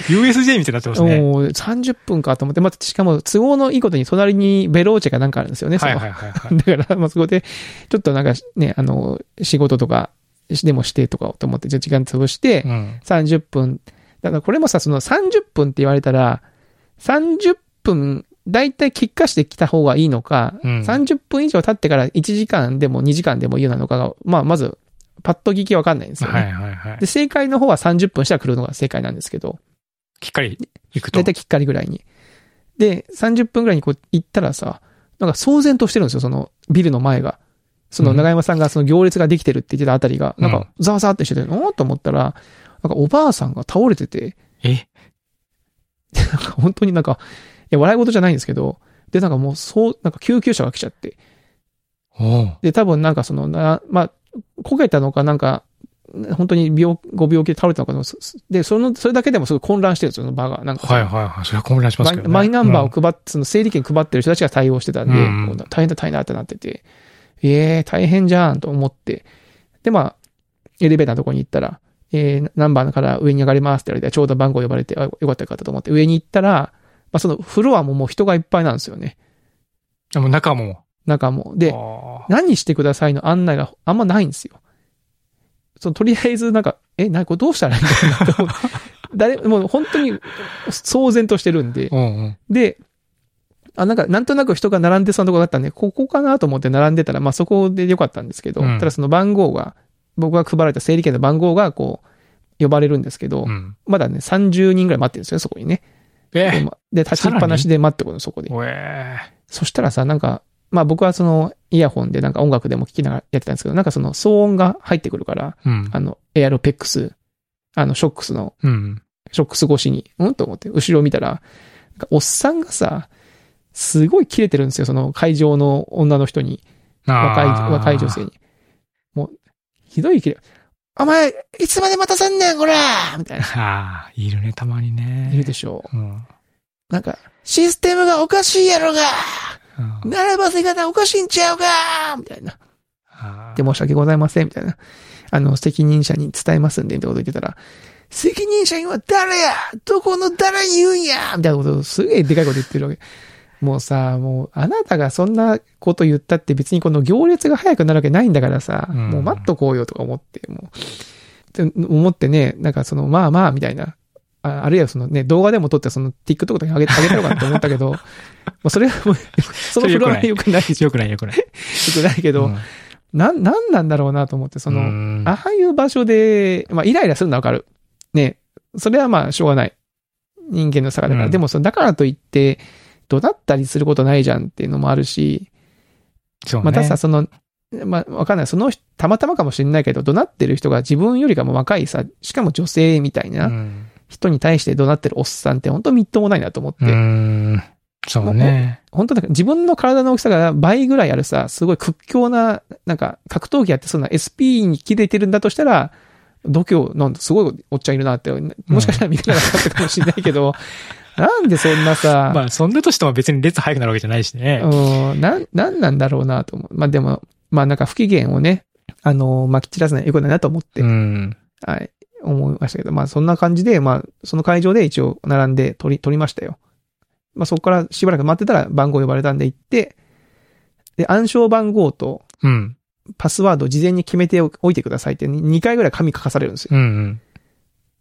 ?USJ みたいになってますね。もう30分かと思って、またしかも都合のいいことに隣にベローチェがなんかあるんですよね、はいはいはいはい。だから、まあ、そこで、ちょっとなんかね、あの、仕事とか、でもしてとかと思って、じゃあ時間潰してう、ん。30分。だからこれもさ、その30分って言われたら、30分、だいたい結果してきた方がいいのか、うん30分以上経ってから1時間でも2時間でも言うなのかが、まあ、まず、パッと聞きわかんないんですよね。はいはいはいで、。正解の方は30分したら来るのが正解なんですけど、きっかり行くと。だいたいきっかりぐらいに。で、30分ぐらいにこう行ったらさ、なんか騒然としてるんですよ、そのビルの前が。そのうん長山さんがその行列ができてるって言ってたあたりが、なんうんかざわざわってしてて、おーと思ったら、なんかおばあさんが倒れてて、え？なんか本当になんか、いや、笑い事じゃないんですけど、で、なんかもう、そう、なんか救急車が来ちゃって、で、多分なんかそのな、まあ、焦げたのかなんか、本当に病、ご病気で倒れたのかで、その、それだけでもすごい混乱してるんですよ、その場が。なんかはいはいはい。それは混乱しますけどね。マイナンバーをうん配って、その整理券配ってる人たちが対応してたんで、うん大変だ大変だってなってて、ええ大変じゃんと思って、で、まあ、エレベーターのとこに行ったら、えー、ナンバーから上に上がりますって言われて、ちょうど番号呼ばれて、あよかったよかったと思って、上に行ったら、まあ、そのフロアももう人がいっぱいなんですよね。でも中も。中も。で、あ何してくださいの案内があんまないんですよ。そのとりあえずなんか、え、な、これどうしたらいいんだろうなと。誰、もう本当に騒然としてるんでー、うんうん。で、あ、なんか、なんとなく人が並んでそうなとこだったんで、ここかなと思って並んでたら、まあそこでよかったんですけど、うんただその番号が、僕が配られた整理券の番号が、こう、呼ばれるんですけど、うん。まだね、30人ぐらい待ってるんですよ、そこにね。で、えまで立ちっぱなしで待ってくるの、そこで。そしたらさ、なんか、まあ僕はその、イヤホンでなんか音楽でも聴きながらやってたんですけど、なんかその騒音が入ってくるから、うん。あの、エアロペックス、あの、ショックスのうん。ショックス越しに、うんと思って、後ろを見たら、なんかおっさんがさ、すごい切れてるんですよ、その会場の女の人に、若い、若い女性に。もう、ひどい切れ。お前、いつまで待たせんねん、こらみたいな。ああ、いるね、たまにね。いるでしょう。うん。なんか、システムがおかしいやろがうん並ばせ方おかしいんちゃうか？みたいな。で、申し訳ございません、みたいな。あの、責任者に伝えますんで、ってこと言ってたら、責任者には誰や？どこの誰に言うんや？みたいなことをすげえでかいこと言ってるわけ。もうさ、もう、あなたがそんなこと言ったって別にこの行列が早くなるわけないんだからさ、うんもう待っとこうよとか思って、もう、って思ってね、なんかその、まあまあ、みたいな。ああるいはそのね、動画でも撮ってその TikTok とかに上げ あげたのかなと思ったけど、まあそれはもう、そのフロアは良くないでしょ。よくないよくない。良くないけど、うんなん、なんなんだろうなと思って、その、うんああいう場所で、まあ、イライラするのはわかる。ね。それはまあ、しょうがない。人間の差がだから。うんでも、その、だからといって、怒鳴ったりすることないじゃんっていうのもあるし、そうね。またさ、その、まあ、わかんない。その人、たまたまかもしれないけど、怒鳴ってる人が自分よりかも若いさ、しかも女性みたいなうん。人に対して怒鳴ってるおっさんって本当みっともないなと思って。うん。そうね。本当なんか自分の体の大きさが倍ぐらいあるさ、すごい屈強な、なんか格闘技やってそうな SP に切れてるんだとしたら、度胸なんだ、すごいおっちゃんいるなって、もしかしたら見てなかったかもしれないけど、なんでそんなさ、まあ、そんなとしても別に列早くなるわけじゃないしね。うん、なん、なんなんだろうなと思う。まあでも、まあなんか不機嫌をね、あの、まき散らすのは良くないなと思って、うん。はい、思いましたけど、まあそんな感じで、まあその会場で一応並んで取り、取りましたよ。まあそこからしばらく待ってたら番号呼ばれたんで行って、で、暗証番号とうん。パスワードを事前に決めておいてくださいって2回ぐらい紙書かされるんですよ。うんうん。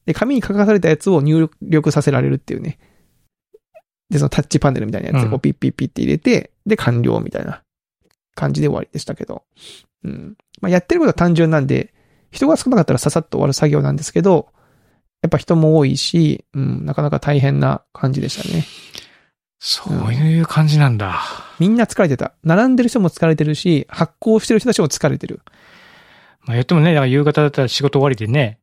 で、紙に書かされたやつを入力させられるっていうね。で、そのタッチパネルみたいなやつでこううんピッピッピッって入れて、で、完了みたいな感じで終わりでしたけど。うん。まあ、やってることは単純なんで、人が少なかったらささっと終わる作業なんですけど、やっぱ人も多いし、うん、なかなか大変な感じでしたね。そういう感じなんだ。みんな疲れてた。並んでる人も疲れてるし、発行してる人たちも疲れてる。まあ言ってもね、だから夕方だったら仕事終わりでね、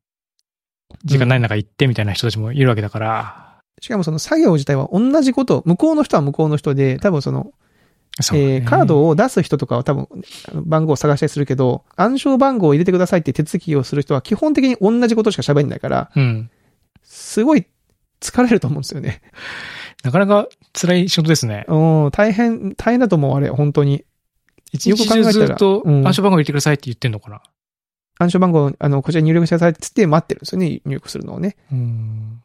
時間ない中行ってみたいな人たちもいるわけだから。しかもその作業自体は同じこと、向こうの人は向こうの人で、多分その、ねえーカードを出す人とかは多分、番号を探したりするけど、暗証番号を入れてくださいって手続きをする人は基本的に同じことしか喋んないから、うん。すごい疲れると思うんですよね。なかなか辛い仕事ですね。うん、大変、大変だと思う、あれ、本当に。一よく考えたら日中ずっとうん暗証番号入れてくださいって言ってんのかな？暗証番号、あの、こちらに入力してくださいって言って待ってるんですよね、入力するのをね。うん。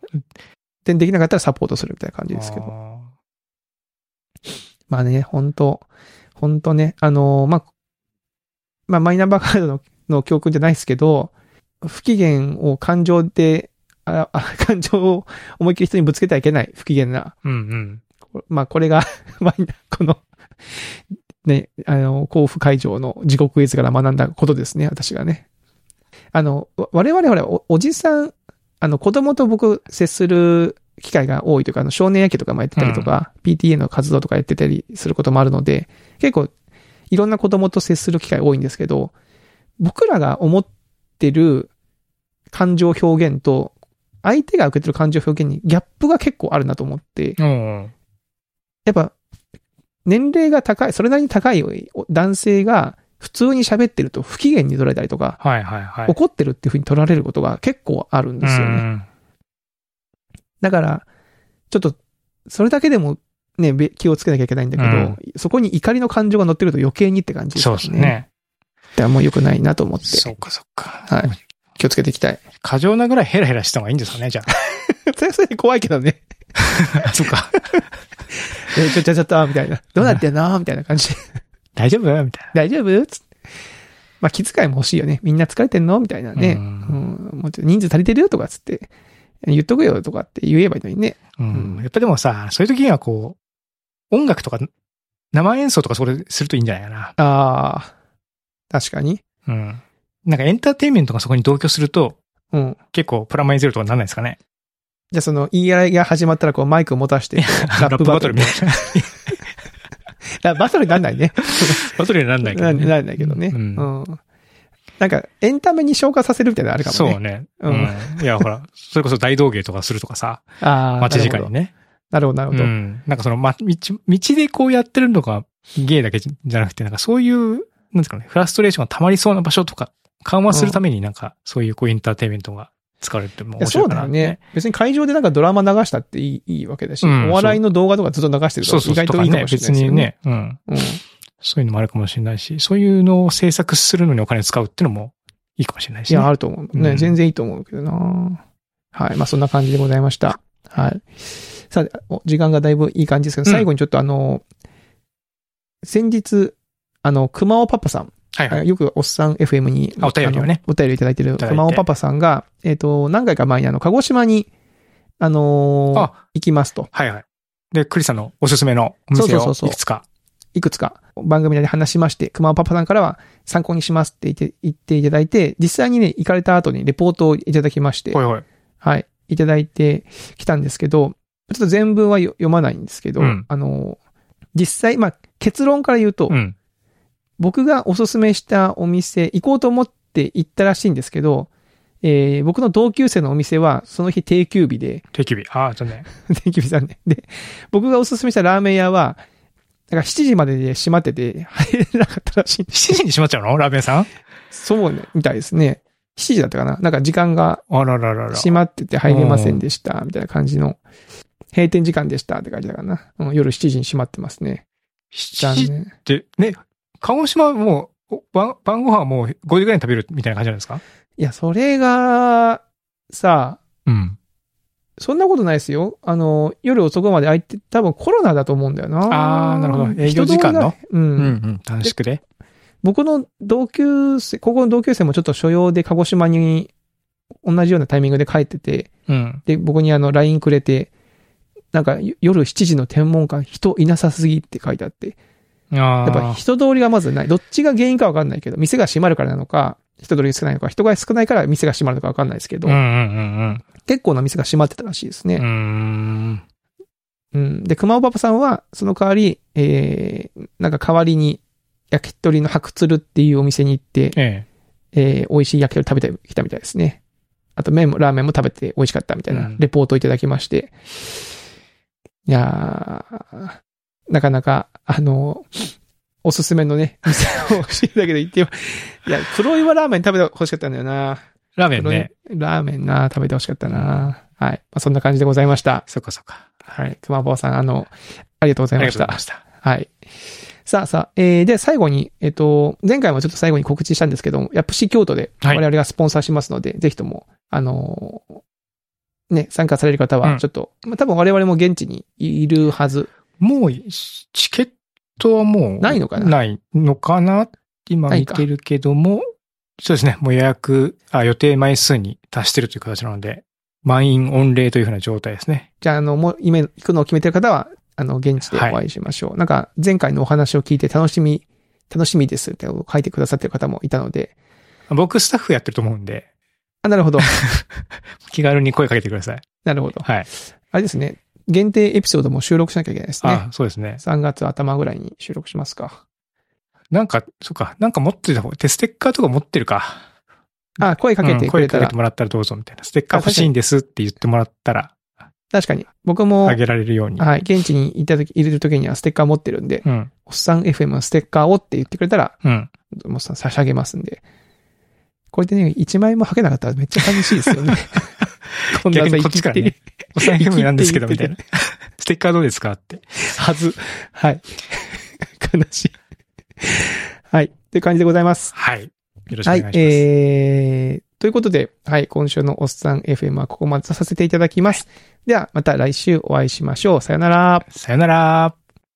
で、できなかったらサポートするみたいな感じですけど。あまあね、本当本当ね、あのーまあ、まあ、マイナンバーカードのの教訓じゃないですけど、不機嫌を感情で、ああ感情を思いっきり人にぶつけてはいけない、不機嫌な。ーうんうん。まあ、これが、マイナ、この、ね、あの、交付会場の地獄絵図から学んだことですね、私がね。あの、わ我々ほら、おおじさん、あの、子供と僕接する機会が多いというか、あの、少年野球とかもやってたりとか、PTA の活動とかやってたりすることもあるので、結構、いろんな子供と接する機会多いんですけど、僕らが思ってる感情表現と、相手が受けてる感情表現にギャップが結構あるなと思って、うん。やっぱ、年齢が高い、それなりに高い男性が普通に喋ってると不機嫌に取られたりとか、はいはいはい。怒ってるっていう風に取られることが結構あるんですよね。うんだから、ちょっと、それだけでもね、べ気をつけなきゃいけないんだけど、うんそこに怒りの感情が乗ってると余計にって感じですそう。ですね。だからもう良くないなと思って、そうかそうか。はい。気をつけていきたい。過剰なぐらいヘラヘラした方がいいんですかね、じゃ それはそれで怖いけどね。あ。そうか。えちょちょちょっと、みたいな。どうなってんの？みたいな感じで。大丈夫？みたい大丈夫？つって。まあ、気遣いも欲しいよね。みんな疲れてんの？みたいなね。ううんん。もうちょっと人数足りてる？よとかつって。言っとくよとかって言えばいいのにね。な。ううんん。やっぱでもさ、そういう時にはこう、音楽とか、生演奏とかそれするといいんじゃないかな。ああ、確かに。うん。なんかエンターテインメントがそこに同居すると、うん。結構プラマイゼロとかなんないですかね。じゃあその言い合いが始まったらこうマイクを持たして、ララップバトルみたいな。な。バトルになんないね。バトルにはなんないけど、ね。ななんないけどね。ううんん。なんか、エンタメに消化させるみたいなのあるかもね。そうね。ううんん。いや、ほら、それこそ大道芸とかするとかさ、ああ。待ち時間にね。なるほど、なるほど。うん。なんかその、ま、道、道でこうやってるのが芸だけじゃなくて、なんかそういう、なんですかね、フラストレーションが溜まりそうな場所とか、緩和するためになんか、そういうこうエンターテインメントが使われてもいや面白いうかなそだよね。。別に会場でなんかドラマ流したっていいいいわけだし、うんお笑いの動画とかずっと流してると意外といいかもしれない別ですよに。ね、うん。うん。そういうのもあるかもしれないし、そういうのを制作するのにお金を使うっていうのもいいかもしれないし、ね。いや、あると思う。ね、うん全然いいと思うけどなはい。まあ、そんな感じでございました。はい。さあ、お時間がだいぶいい感じですけど、うん最後にちょっとあの、先日、あの、熊尾パパさん、はいはい。よくおっさん FM に、あお便りをねお便りいただいてる熊尾パパさんが、えっ、と、何回か前にあの、鹿児島に、あのーあ行きますと。はいはい。で、クリスさんのおすすめのお店をそうそうそうそういくつか。いくつか番組で話しまして、熊尾パパさんからは参考にしますって言って言っていただいて、実際にね、行かれた後にレポートをいただきまして、ほいほい。はい、いただいてきたんですけど、ちょっと全文はよ読まないんですけど、うんあの、実際、まあ、結論から言うと、うん。僕がおすすめしたお店、行こうと思って行ったらしいんですけど、えー僕の同級生のお店は、その日定休日で、定休日。ああ、じゃあね。定休日さんね。で、僕がおすすめしたラーメン屋は、なんか7時までで閉まってて、入れなかったらしい。7時に閉まっちゃうの？ラーメンさん？そうね、みたいですね。7時だったかななんか時間があらららら。閉まってて入れませんでした、みたいな感じの、閉店時間でしたって感じだかな。うん、夜7時に閉まってますね。7残時っ念。て、ね、鹿児島はもう、お晩晩ご飯はもう5時ぐらいに食べるみたいな感じなんですか？いや、それが、さ、うん。そんなことないですよ。あの、夜遅くまで空いて、多分コロナだと思うんだよな。あーなるほど営業時間の？うん。うんうん。短縮で。僕の同級生、高校の同級生もちょっと所用で鹿児島に同じようなタイミングで帰ってて、うん。で、僕にあの LINE くれて、なんか夜7時の天文館人いなさすぎって書いてあって、あやっぱあ。人通りがまずない。どっちが原因かわかんないけど、店が閉まるからなのか、人通りが少ないのか、人が少ないから店が閉まるのかわかんないですけど、うんうんうん結構な店が閉まってたらしいですね。うん。で、熊尾パパさんは、その代わり、えー、なんか代わりに、焼き鳥の白鶴っていうお店に行って、ええー、美味しい焼き鳥食べてきたみたいですね。あと麺も、ラーメンも食べて美味しかったみたいなうんレポートをいただきまして。いやー、なかなか、あの、おすすめのね、店を教えてだけど行ってよ。いや、黒岩ラーメン食べて欲しかったんだよな。え。ラーメンね。ラーメンな、食べて欲しかったな。はい。まあ、そんな感じでございました。そっかそっか。はい。熊坊さん、あの、ありがとうございましたありがとうございま。した。はい。さあさあ、えー、で、最後に、えっ、と、前回もちょっと最後に告知したんですけども、ヤプシ京都ではい我々がスポンサーしますので、ぜひとも、あのーね、参加される方うんは、ちょっと、まあ多分我々も現地にいるはず。もう、チケットはもう、ないのかな？ないのかな？今見てるけども、そうですね。もう予約、あ、予定枚数に達してるという形なので、満員御礼というふうな状態ですね。じゃあ、あの、もう、今行くのを決めてる方は、あの、現地でお会いしましょう。なんか、前回のお話を聞いて楽しみ、楽しみですって書いてくださってる方もいたので、僕スタッフやってると思うんで、あ、なるほど。気軽に声かけてください。なるほど。はい。あれですね。限定エピソードも収録しなきゃいけないですねあ。、そうですね。3月頭ぐらいに収録しますか。なんか、そっか、なんか持ってた方が、テステッカーとか持ってるか。あ、声かけてくれたらうん声かけて、もらったらどうぞみたいな。ステッカー欲しいんですって言ってもらったら、確かに。僕もあ、げられるように。はい、現地に行った時、入れる時にはステッカー持ってるんで、うん。おっさん FM のステッカーをって言ってくれたら、うん。もうさ差し上げますんで。こうやってね、1枚も履けなかったらめっちゃ寂しいですよね。こんな逆にこっちからね、お財布なんですけど、みたいな。ステッカーどうですかって。はず。はい。悲しい。はい。という感じでございます。はい。よろしくおはい願いします。。えー、ということで、はい、今週のおっさん FM はここまでとさせていただきます。では、また来週お会いしましょう。さよなら。さよなら。